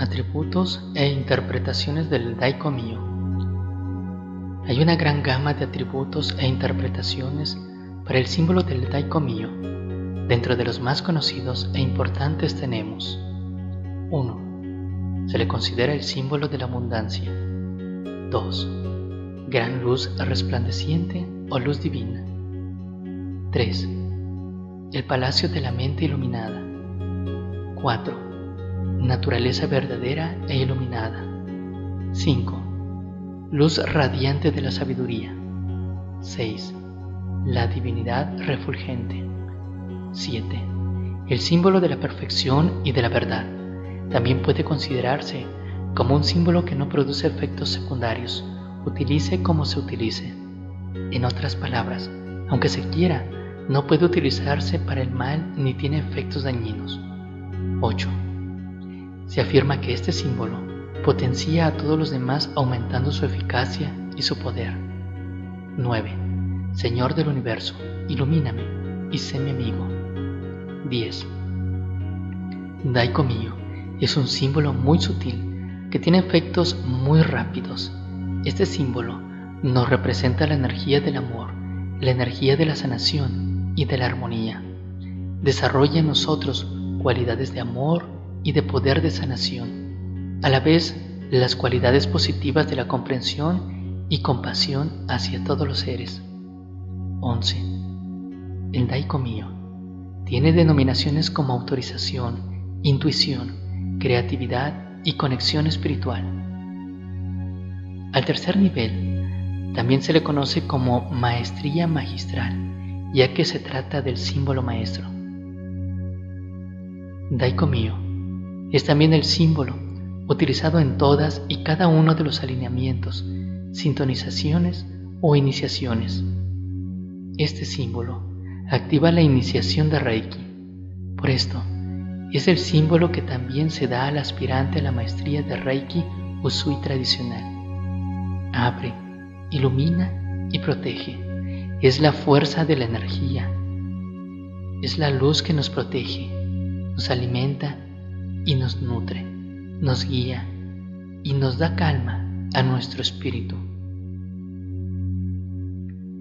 Atributos e interpretaciones del Daiko Mio. Hay una gran gama de atributos e interpretaciones para el símbolo del Daiko Mio. Dentro de los más conocidos e importantes tenemos 1. Se le considera el símbolo de la abundancia. 2. Gran luz resplandeciente o luz divina. 3. El palacio de la mente iluminada. 4 naturaleza verdadera e iluminada. 5. Luz radiante de la sabiduría. 6. La divinidad refulgente. 7. El símbolo de la perfección y de la verdad. También puede considerarse como un símbolo que no produce efectos secundarios, utilice como se utilice. En otras palabras, aunque se quiera, no puede utilizarse para el mal ni tiene efectos dañinos. 8 se afirma que este símbolo potencia a todos los demás aumentando su eficacia y su poder. 9. Señor del universo, ilumíname y sé mi amigo. 10. Daiko mío es un símbolo muy sutil que tiene efectos muy rápidos. Este símbolo nos representa la energía del amor, la energía de la sanación y de la armonía. Desarrolla en nosotros cualidades de amor, y de poder de sanación, a la vez las cualidades positivas de la comprensión y compasión hacia todos los seres. 11. El Daiko mío tiene denominaciones como autorización, intuición, creatividad y conexión espiritual. Al tercer nivel también se le conoce como maestría magistral, ya que se trata del símbolo maestro. Daiko mío es también el símbolo utilizado en todas y cada uno de los alineamientos, sintonizaciones o iniciaciones. Este símbolo activa la iniciación de Reiki. Por esto, es el símbolo que también se da al aspirante a la maestría de Reiki Usui tradicional. Abre, ilumina y protege. Es la fuerza de la energía. Es la luz que nos protege, nos alimenta y nos nutre, nos guía y nos da calma a nuestro espíritu.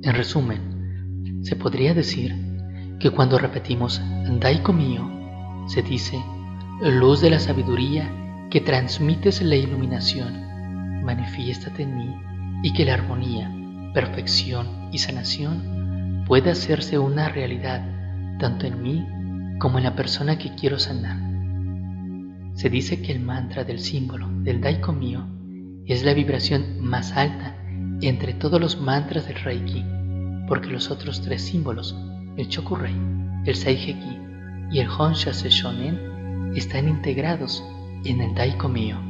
En resumen, se podría decir que cuando repetimos Daiko mío, se dice luz de la sabiduría que transmites la iluminación, manifiéstate en mí y que la armonía, perfección y sanación pueda hacerse una realidad tanto en mí como en la persona que quiero sanar. Se dice que el mantra del símbolo del Daiko Mio es la vibración más alta entre todos los mantras del Reiki, porque los otros tres símbolos, el Chokurei, el Saiheki y el Honsha Shonen, están integrados en el Daiko Mio.